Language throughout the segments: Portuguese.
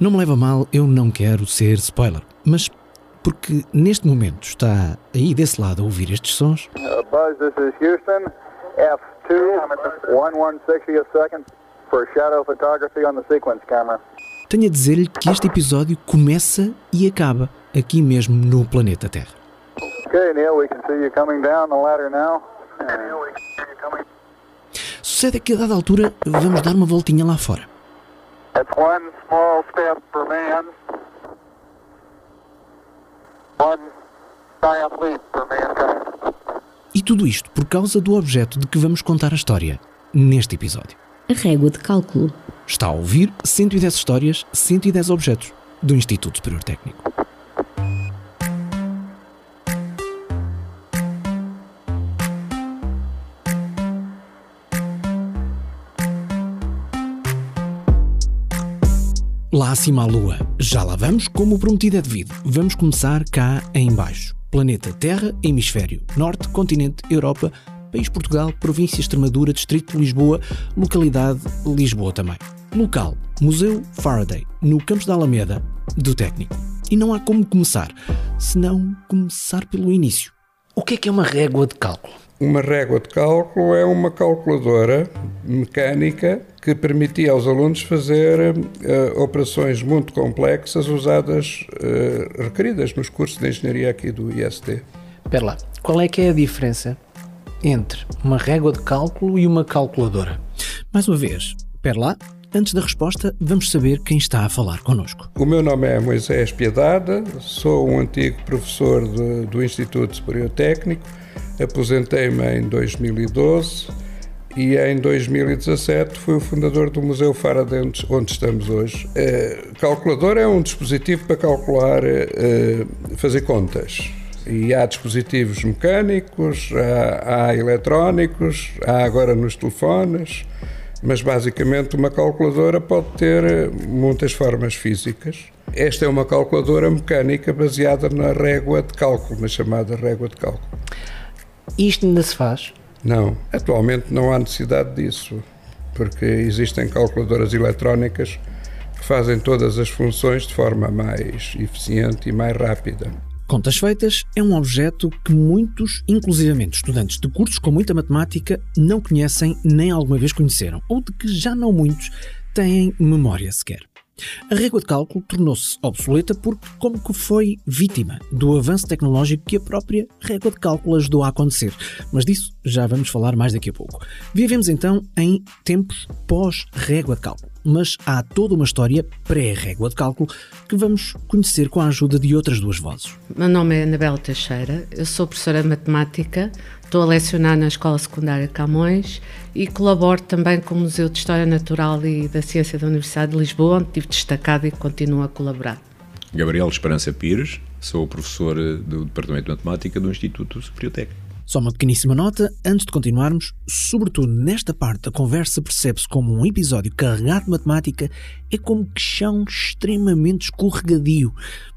Não me leva mal, eu não quero ser spoiler, mas porque neste momento está aí desse lado a ouvir estes sons. Uh, Buzz, this is Houston. F2, 1160 a second for shadow photography on the sequence camera. Tenho a dizer-lhe que este episódio começa e acaba aqui mesmo no planeta Terra. Okay, Neil, we can see you coming down the ladder now. Sucede que a dada altura vamos dar uma voltinha lá fora. That's one small step for man, one giant leap for mankind. E tudo isto por causa do objeto de que vamos contar a história neste episódio. A régua de cálculo. Está a ouvir 110 histórias, 110 objetos do Instituto Superior Técnico. Acima à Lua, já lá vamos, como prometido é devido. Vamos começar cá em baixo. Planeta Terra, Hemisfério Norte, Continente, Europa, País Portugal, Província Extremadura, Distrito de Lisboa, Localidade Lisboa também. Local, Museu Faraday, no Campos da Alameda, do Técnico. E não há como começar, senão começar pelo início. O que é que é uma régua de cálculo? Uma régua de cálculo é uma calculadora mecânica que permitia aos alunos fazer uh, operações muito complexas usadas, uh, requeridas nos cursos de engenharia aqui do IST. Espera lá, qual é que é a diferença entre uma régua de cálculo e uma calculadora? Mais uma vez, espera lá, antes da resposta, vamos saber quem está a falar connosco. O meu nome é Moisés Piedade, sou um antigo professor de, do Instituto Superior Técnico, aposentei-me em 2012 e em 2017 fui o fundador do Museu Faraday, onde estamos hoje. Uh, calculador é um dispositivo para calcular, uh, fazer contas. E há dispositivos mecânicos, há, há eletrónicos, há agora nos telefones, mas basicamente uma calculadora pode ter muitas formas físicas. Esta é uma calculadora mecânica baseada na régua de cálculo, na chamada régua de cálculo. Isto ainda se faz? Não, atualmente não há necessidade disso, porque existem calculadoras eletrónicas que fazem todas as funções de forma mais eficiente e mais rápida. Contas feitas é um objeto que muitos, inclusivamente estudantes de cursos com muita matemática, não conhecem nem alguma vez conheceram, ou de que já não muitos têm memória sequer. A régua de cálculo tornou-se obsoleta porque, como que foi vítima do avanço tecnológico que a própria régua de cálculo ajudou a acontecer. Mas disso já vamos falar mais daqui a pouco. Vivemos então em tempos pós-régua de cálculo, mas há toda uma história pré-régua de cálculo que vamos conhecer com a ajuda de outras duas vozes. Meu nome é Anabela Teixeira, eu sou professora de matemática, estou a lecionar na Escola Secundária Camões e colaboro também com o Museu de História Natural e da Ciência da Universidade de Lisboa, onde tive destacado e continuo a colaborar. Gabriel Esperança Pires, sou professor do Departamento de Matemática do Instituto Superior Técnico. Só uma pequeníssima nota, antes de continuarmos, sobretudo nesta parte da conversa percebe-se como um episódio carregado de matemática é como que chão extremamente escorregadio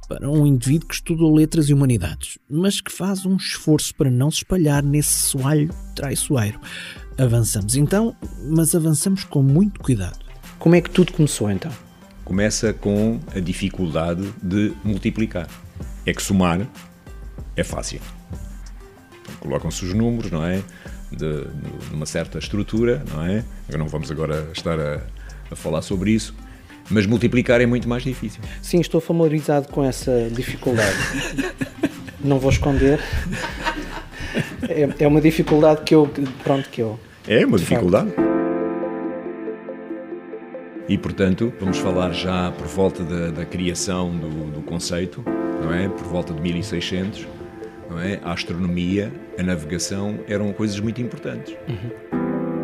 para um indivíduo que estudou letras e humanidades, mas que faz um esforço para não se espalhar nesse soalho traiçoeiro. Avançamos então, mas avançamos com muito cuidado. Como é que tudo começou então? Começa com a dificuldade de multiplicar. É que somar é fácil colocam-se os números, não é? De, de, uma certa estrutura, não é? Não vamos agora estar a, a falar sobre isso, mas multiplicar é muito mais difícil. Sim, estou familiarizado com essa dificuldade. não vou esconder. É, é, uma dificuldade que eu, pronto, que eu. É uma dificuldade. Facto. E, portanto, vamos falar já por volta da, da criação do, do conceito, não é? Por volta de 1600 não é? A astronomia, a navegação eram coisas muito importantes. Uhum.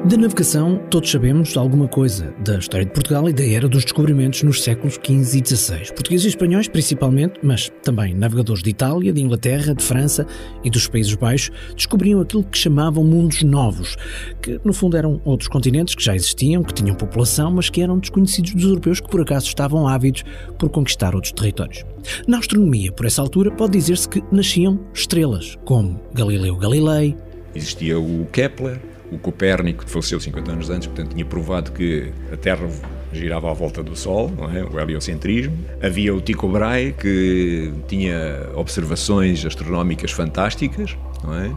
Da navegação, todos sabemos alguma coisa da história de Portugal e da era dos descobrimentos nos séculos XV e XVI. Portugueses e espanhóis, principalmente, mas também navegadores de Itália, de Inglaterra, de França e dos Países Baixos, descobriam aquilo que chamavam mundos novos, que no fundo eram outros continentes que já existiam, que tinham população, mas que eram desconhecidos dos europeus que por acaso estavam ávidos por conquistar outros territórios. Na astronomia, por essa altura, pode dizer-se que nasciam estrelas, como Galileu Galilei. Existia o Kepler, o Copérnico, faleceu 50 anos antes, portanto, tinha provado que a Terra girava à volta do Sol, não é? o heliocentrismo. Havia o Tycho Brahe, que tinha observações astronómicas fantásticas, não é?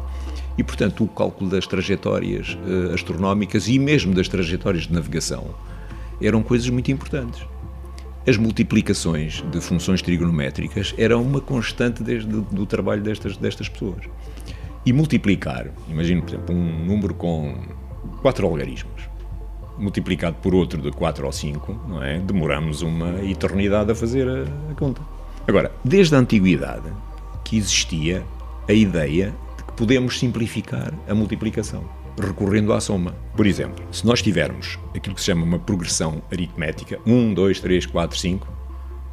E, portanto, o cálculo das trajetórias uh, astronómicas e mesmo das trajetórias de navegação eram coisas muito importantes. As multiplicações de funções trigonométricas eram uma constante desde do trabalho destas, destas pessoas. E multiplicar, imagino, por exemplo, um número com quatro algarismos, multiplicado por outro de 4 ou 5, não é? Demoramos uma eternidade a fazer a, a conta. Agora, desde a antiguidade que existia a ideia de que podemos simplificar a multiplicação recorrendo à soma. Por exemplo, se nós tivermos aquilo que se chama uma progressão aritmética, 1, 2, 3, 4, 5,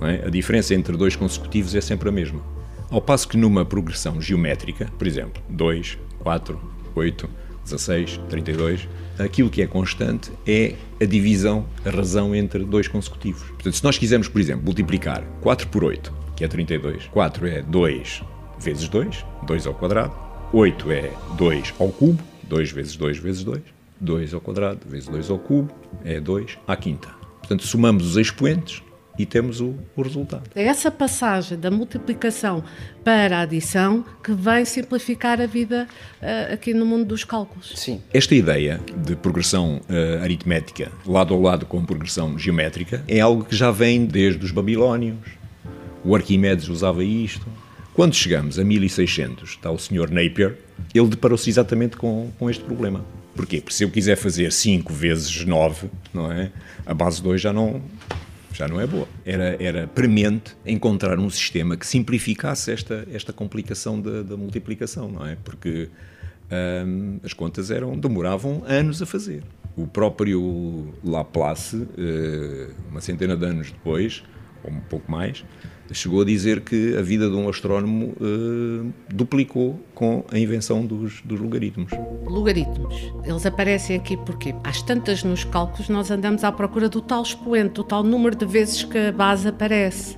é? a diferença entre dois consecutivos é sempre a mesma. Ao passo que numa progressão geométrica, por exemplo, 2, 4, 8, 16, 32, aquilo que é constante é a divisão, a razão entre dois consecutivos. Portanto, se nós quisermos, por exemplo, multiplicar 4 por 8, que é 32, 4 é 2 vezes 2, 2 ao quadrado, 8 é 2 ao cubo, 2 vezes 2 vezes 2, 2 ao quadrado vezes 2 ao cubo, é 2 à quinta. Portanto, somamos os expoentes e temos o, o, resultado. É essa passagem da multiplicação para a adição que vai simplificar a vida uh, aqui no mundo dos cálculos. Sim. Esta ideia de progressão uh, aritmética lado ao lado com progressão geométrica é algo que já vem desde os babilónios. O Arquimedes usava isto. Quando chegamos a 1600, está o Sr. Napier, ele deparou-se exatamente com, com este problema. Porquê? Porque se eu quiser fazer 5 vezes 9, não é? A base 2 já não, já não é boa. Era, era premente encontrar um sistema que simplificasse esta, esta complicação da, da multiplicação, não é? Porque hum, as contas eram, demoravam anos a fazer. O próprio Laplace, uh, uma centena de anos depois, ou um pouco mais, chegou a dizer que a vida de um astrónomo uh, duplicou com a invenção dos, dos, logaritmos. Logaritmos, eles aparecem aqui porque às tantas nos cálculos nós andamos à procura do tal expoente, do tal número de vezes que a base aparece.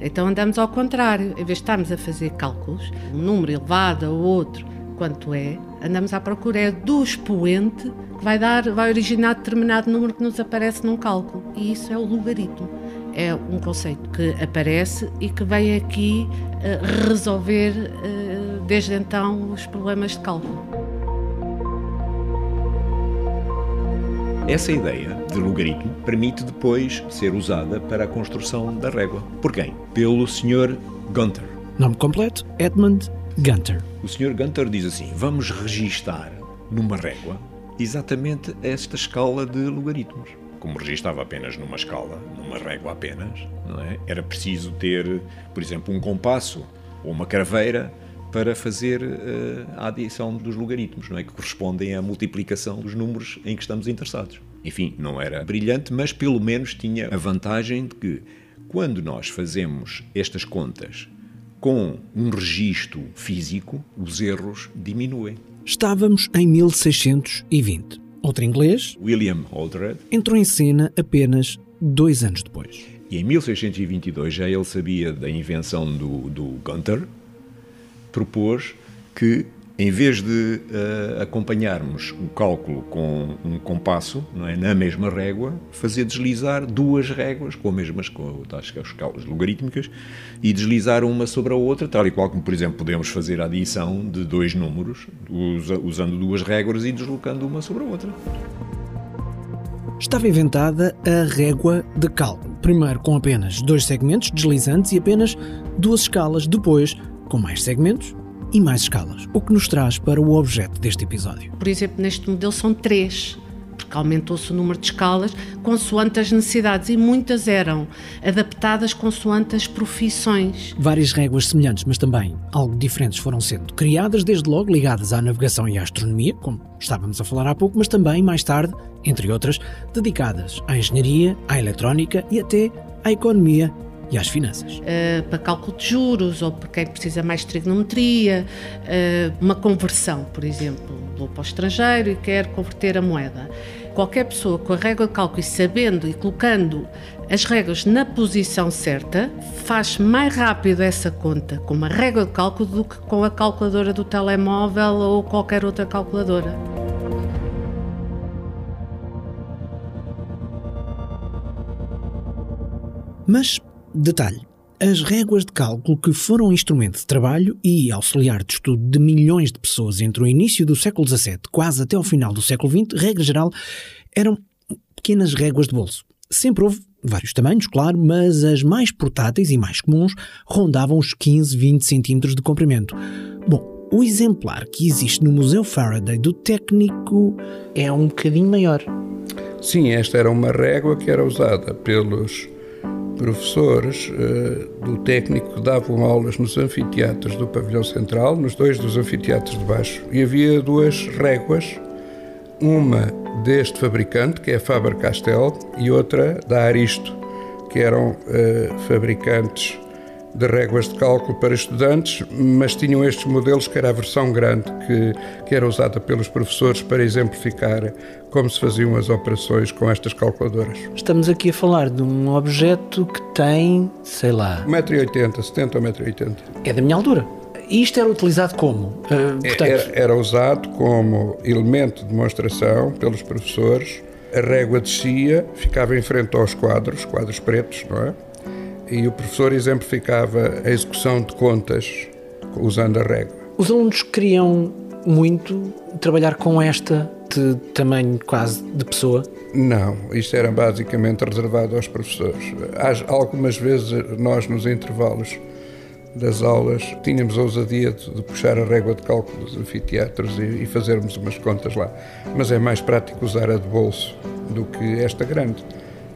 Então andamos ao contrário, em vez de estarmos a fazer cálculos, um número elevado ou outro, quanto é, andamos à procura é do expoente que vai dar, vai originar determinado número que nos aparece num cálculo. E isso é o logaritmo é um conceito que aparece e que vem aqui uh, resolver uh, desde então os problemas de cálculo. Essa ideia de logaritmo permite depois ser usada para a construção da régua. Por quem? Pelo Sr. Gunter. Nome completo: Edmund Gunter. O Sr. Gunter diz assim: vamos registar numa régua exatamente esta escala de logaritmos como registava apenas numa escala, numa régua apenas, é? era preciso ter, por exemplo, um compasso ou uma craveira para fazer uh, a adição dos logaritmos, não é? que correspondem à multiplicação dos números em que estamos interessados. Enfim, não era brilhante, mas pelo menos tinha a vantagem de que, quando nós fazemos estas contas com um registro físico, os erros diminuem. Estávamos em 1620. Outro inglês, William Aldred, entrou em cena apenas dois anos depois. E em 1622 já ele sabia da invenção do, do Gunter, propôs que em vez de uh, acompanharmos o cálculo com um compasso, não é, na mesma régua, fazer deslizar duas réguas com as mesmas com as escalas logarítmicas e deslizar uma sobre a outra, tal e qual como, por exemplo, podemos fazer a adição de dois números usando duas réguas e deslocando uma sobre a outra. Estava inventada a régua de cálculo, primeiro com apenas dois segmentos deslizantes e apenas duas escalas, depois com mais segmentos e mais escalas, o que nos traz para o objeto deste episódio. Por exemplo, neste modelo são três, porque aumentou-se o número de escalas consoante as necessidades e muitas eram adaptadas consoante as profissões. Várias réguas semelhantes, mas também algo diferentes foram sendo criadas, desde logo ligadas à navegação e à astronomia, como estávamos a falar há pouco, mas também mais tarde, entre outras, dedicadas à engenharia, à eletrónica e até à economia e às finanças. Uh, para cálculo de juros ou para quem precisa mais de trigonometria, uh, uma conversão, por exemplo, vou para o estrangeiro e quer converter a moeda. Qualquer pessoa com a régua de cálculo e sabendo e colocando as regras na posição certa, faz mais rápido essa conta com uma régua de cálculo do que com a calculadora do telemóvel ou qualquer outra calculadora. Mas, detalhe, as réguas de cálculo que foram instrumento de trabalho e auxiliar de estudo de milhões de pessoas entre o início do século XVII quase até ao final do século XX, regra geral, eram pequenas réguas de bolso. Sempre houve vários tamanhos, claro, mas as mais portáteis e mais comuns rondavam os 15, 20 centímetros de comprimento. Bom, o exemplar que existe no Museu Faraday do técnico É um bocadinho maior. Sim, esta era uma régua que era usada pelos professores eh, do técnico que davam aulas nos anfiteatros do pavilhão central, nos dois dos anfiteatros de baixo, e havia duas réguas, uma deste fabricante, que é a Faber-Castell, e outra da Aristo, que eram eh, fabricantes de réguas de cálculo para estudantes, mas tinham estes modelos que era a versão grande, que, que era usada pelos professores para exemplificar como se faziam as operações com estas calculadoras. Estamos aqui a falar de um objeto que tem, sei lá, 1,80m, 70 ou 1,80m. é da minha altura. E isto era utilizado como? Ah, portanto, Era, era usado como elemento de demonstração pelos professores. A régua descia, ficava em frente aos quadros, quadros pretos, não é? E o professor exemplificava a execução de contas usando a régua. os alunos queriam muito trabalhar com esta de tamanho quase de pessoa. Não, isto era basicamente reservado aos professores. Algumas vezes nós, nos intervalos das aulas, tínhamos a ousadia de, de puxar a régua de cálculo dos anfiteatros e, e fazermos umas contas lá. Mas é mais prático usar a de bolso do que esta grande,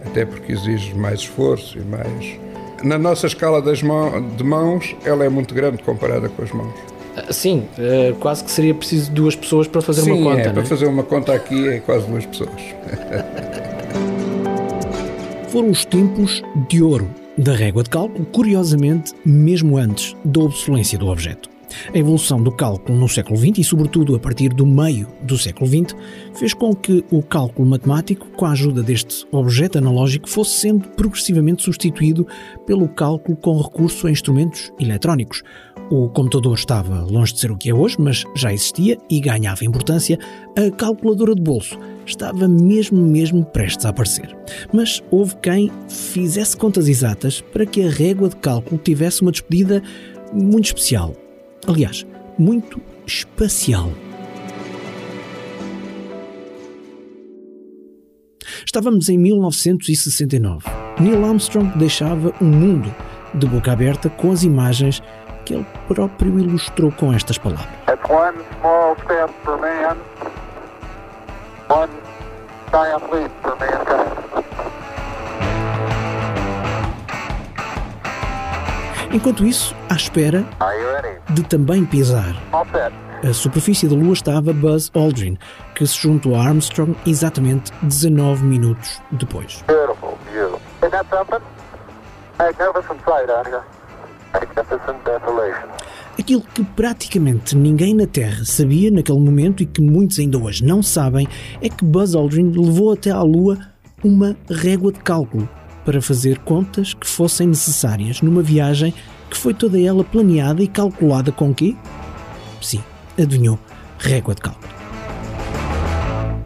até porque exige mais esforço e mais. Na nossa escala das mão- de mãos, ela é muito grande comparada com as mãos. Ah, Sim, ah, quase que seria preciso duas pessoas para fazer Sim, uma conta, é, não para é? fazer uma conta aqui é quase duas pessoas. Foram os tempos de ouro da régua de cálculo, curiosamente, mesmo antes da obsolência do objeto. A evolução do cálculo no século XX e, sobretudo, a partir do meio do século XX, fez com que o cálculo matemático, com a ajuda deste objeto analógico, fosse sendo progressivamente substituído pelo cálculo com recurso a instrumentos eletrónicos. O computador estava longe de ser o que é hoje, mas já existia e ganhava importância. A calculadora de bolso estava mesmo, mesmo prestes a aparecer. Mas houve quem fizesse contas exatas para que a régua de cálculo tivesse uma despedida muito especial. Aliás, muito espacial. Estávamos em 1969. Neil Armstrong deixava o mundo de boca aberta com as imagens que ele próprio ilustrou com estas palavras. Man, Enquanto isso, à espera de também pisar a superfície da Lua estava Buzz Aldrin, que se juntou a Armstrong exatamente 19 minutos depois. Beautiful view. Isn't that something? Magnificent sight out here. Magnificent desolation. Aquilo que praticamente ninguém na Terra sabia naquele momento e que muitos ainda hoje não sabem é que Buzz Aldrin levou até à Lua uma régua de cálculo para fazer contas que fossem necessárias numa viagem que foi toda ela planeada e calculada com quê? Sim, adivinhou, régua de cálculo.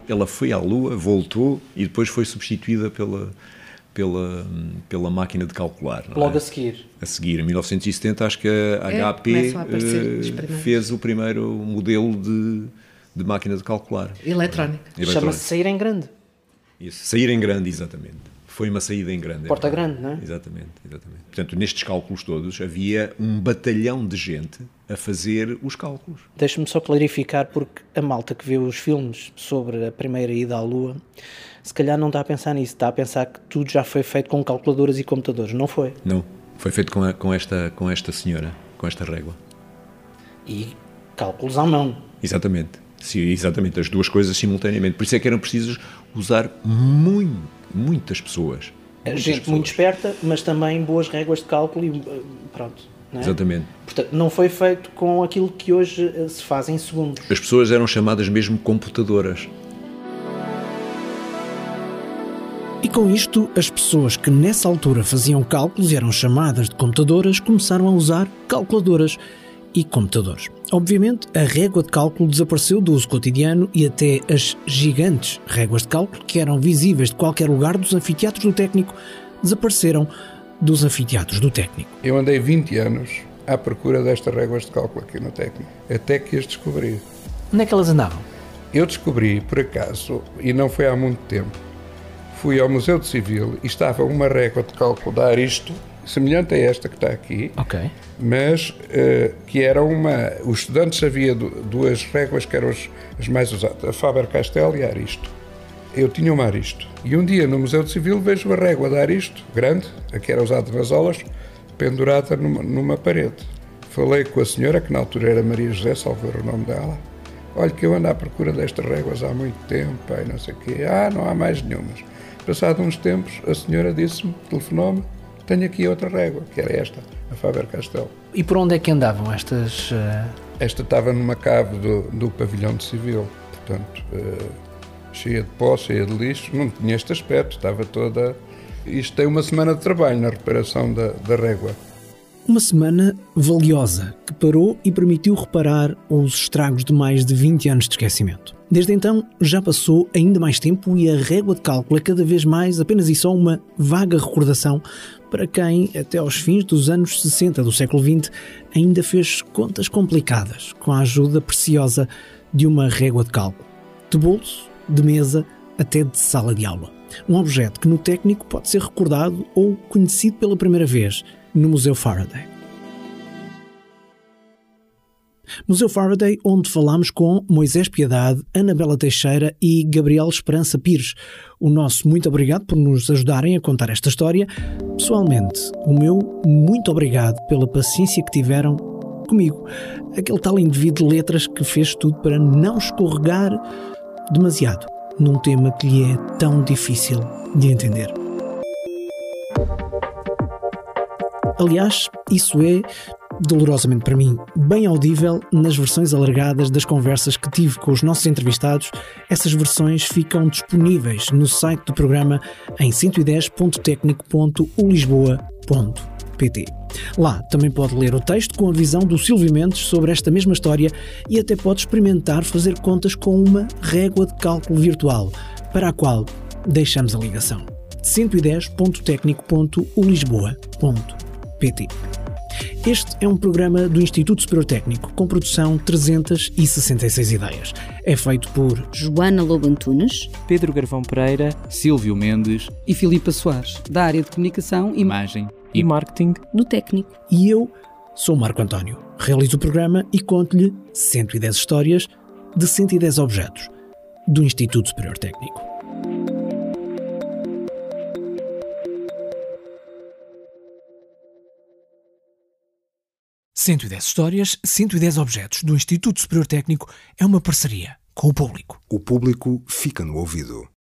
Ela foi à Lua, voltou e depois foi substituída pela, pela, pela máquina de calcular. não é? Logo a seguir. A seguir, em 1970, acho que a É, HP a eh, fez o primeiro modelo de, de máquina de calcular. Eletrónica. Eletrónica. Chama-se sair em grande. Isso. Sair em grande, exatamente. Foi uma saída em grande. é Porta verdade. grande, não é? Exatamente, exatamente. Portanto, nestes cálculos todos, havia um batalhão de gente a fazer os cálculos. Deixa-me só clarificar, porque a malta que vê os filmes sobre a primeira ida à Lua, se calhar não está a pensar nisso, está a pensar que tudo já foi feito com calculadoras e computadores. Não foi. Não, foi feito com, a- com esta, com esta senhora, com esta régua. E cálculos à mão. Exatamente. Sim, exatamente, as duas coisas simultaneamente. Por isso é que eram precisos usar muito, muitas pessoas. Muitas Gente pessoas. muito esperta, mas também boas réguas de cálculo e eh, pronto. não é? Exatamente. Portanto, não foi feito com aquilo que hoje eh, se faz em segundos. As pessoas eram chamadas mesmo computadoras. E com isto, as pessoas que nessa altura faziam cálculos e eram chamadas de computadoras começaram a usar calculadoras e computadores. Obviamente, a régua de cálculo desapareceu do uso cotidiano e até as gigantes réguas de cálculo, que eram visíveis de qualquer lugar dos anfiteatros do técnico, desapareceram dos anfiteatros do técnico. Eu andei 20 anos à procura destas réguas de cálculo aqui no técnico, até que as descobri. Onde é que elas andavam? Eu descobri, por acaso, e não foi há muito tempo, fui ao Museu de Civil e estava uma régua de cálculo da Aristo, semelhante a esta que está aqui, Ok. mas uh, que era uma. Os estudantes havia duas réguas que eram as, as mais usadas, a Faber-Castell e a Aristo. Eu tinha uma Aristo. E um dia no Museu de Civil vejo a régua da Aristo, grande, a que era usada nas aulas, pendurada numa, numa parede. Falei com a senhora, que na altura era Maria José, salvo o nome dela. Olha que eu ando à procura destas réguas há muito tempo, pai, não sei o quê. Ah, não há mais nenhumas. Passado uns tempos, a senhora disse-me, telefonou-me, tenho aqui outra régua, que era esta, a Faber-Castell. E por onde é que andavam estas... Uh... Esta estava numa cave do, do pavilhão de civil, portanto, uh, cheia de pó, cheia de lixo, não tinha este aspecto, estava toda... Isto tem uma semana de trabalho na reparação da, da régua. Uma semana valiosa que parou e permitiu reparar os estragos de mais de 20 anos de esquecimento. Desde então já passou ainda mais tempo e a régua de cálculo é cada vez mais apenas e só uma vaga recordação para quem, até aos fins dos anos 60 do século XX, ainda fez contas complicadas com a ajuda preciosa de uma régua de cálculo. De bolso, de mesa, até de sala de aula. Um objeto que no técnico pode ser recordado ou conhecido pela primeira vez no Museu Faraday. Museu Faraday, onde falamos com Moisés Piedade, Anabela Teixeira e Gabriel Esperança Pires. O nosso muito obrigado por nos ajudarem a contar esta história. Pessoalmente, o meu muito obrigado pela paciência que tiveram comigo. Aquele tal indivíduo de letras que fez tudo para não escorregar demasiado num tema que lhe é tão difícil de entender. Aliás, isso é, dolorosamente para mim, bem audível nas versões alargadas das conversas que tive com os nossos entrevistados. Essas versões ficam disponíveis no site do programa em 110.tecnico.ulisboa.pt. Lá também pode ler o texto com a visão do Silvio Mendes sobre esta mesma história e até pode experimentar fazer contas com uma régua de cálculo virtual, para a qual deixamos a ligação. 110.tecnico.ulisboa.pt PT. Este é um programa do Instituto Superior Técnico com produção 366 ideias. É feito por Joana Lobo Antunes, Pedro Garvão Pereira, Silvio Mendes e Filipa Soares, da área de comunicação, imagem e marketing do técnico. E eu sou Marco António. Realizo o programa e conto-lhe 110 histórias de 110 objetos do Instituto Superior Técnico. 110 histórias, 110 objetos do Instituto Superior Técnico é uma parceria com o público. O público fica no ouvido.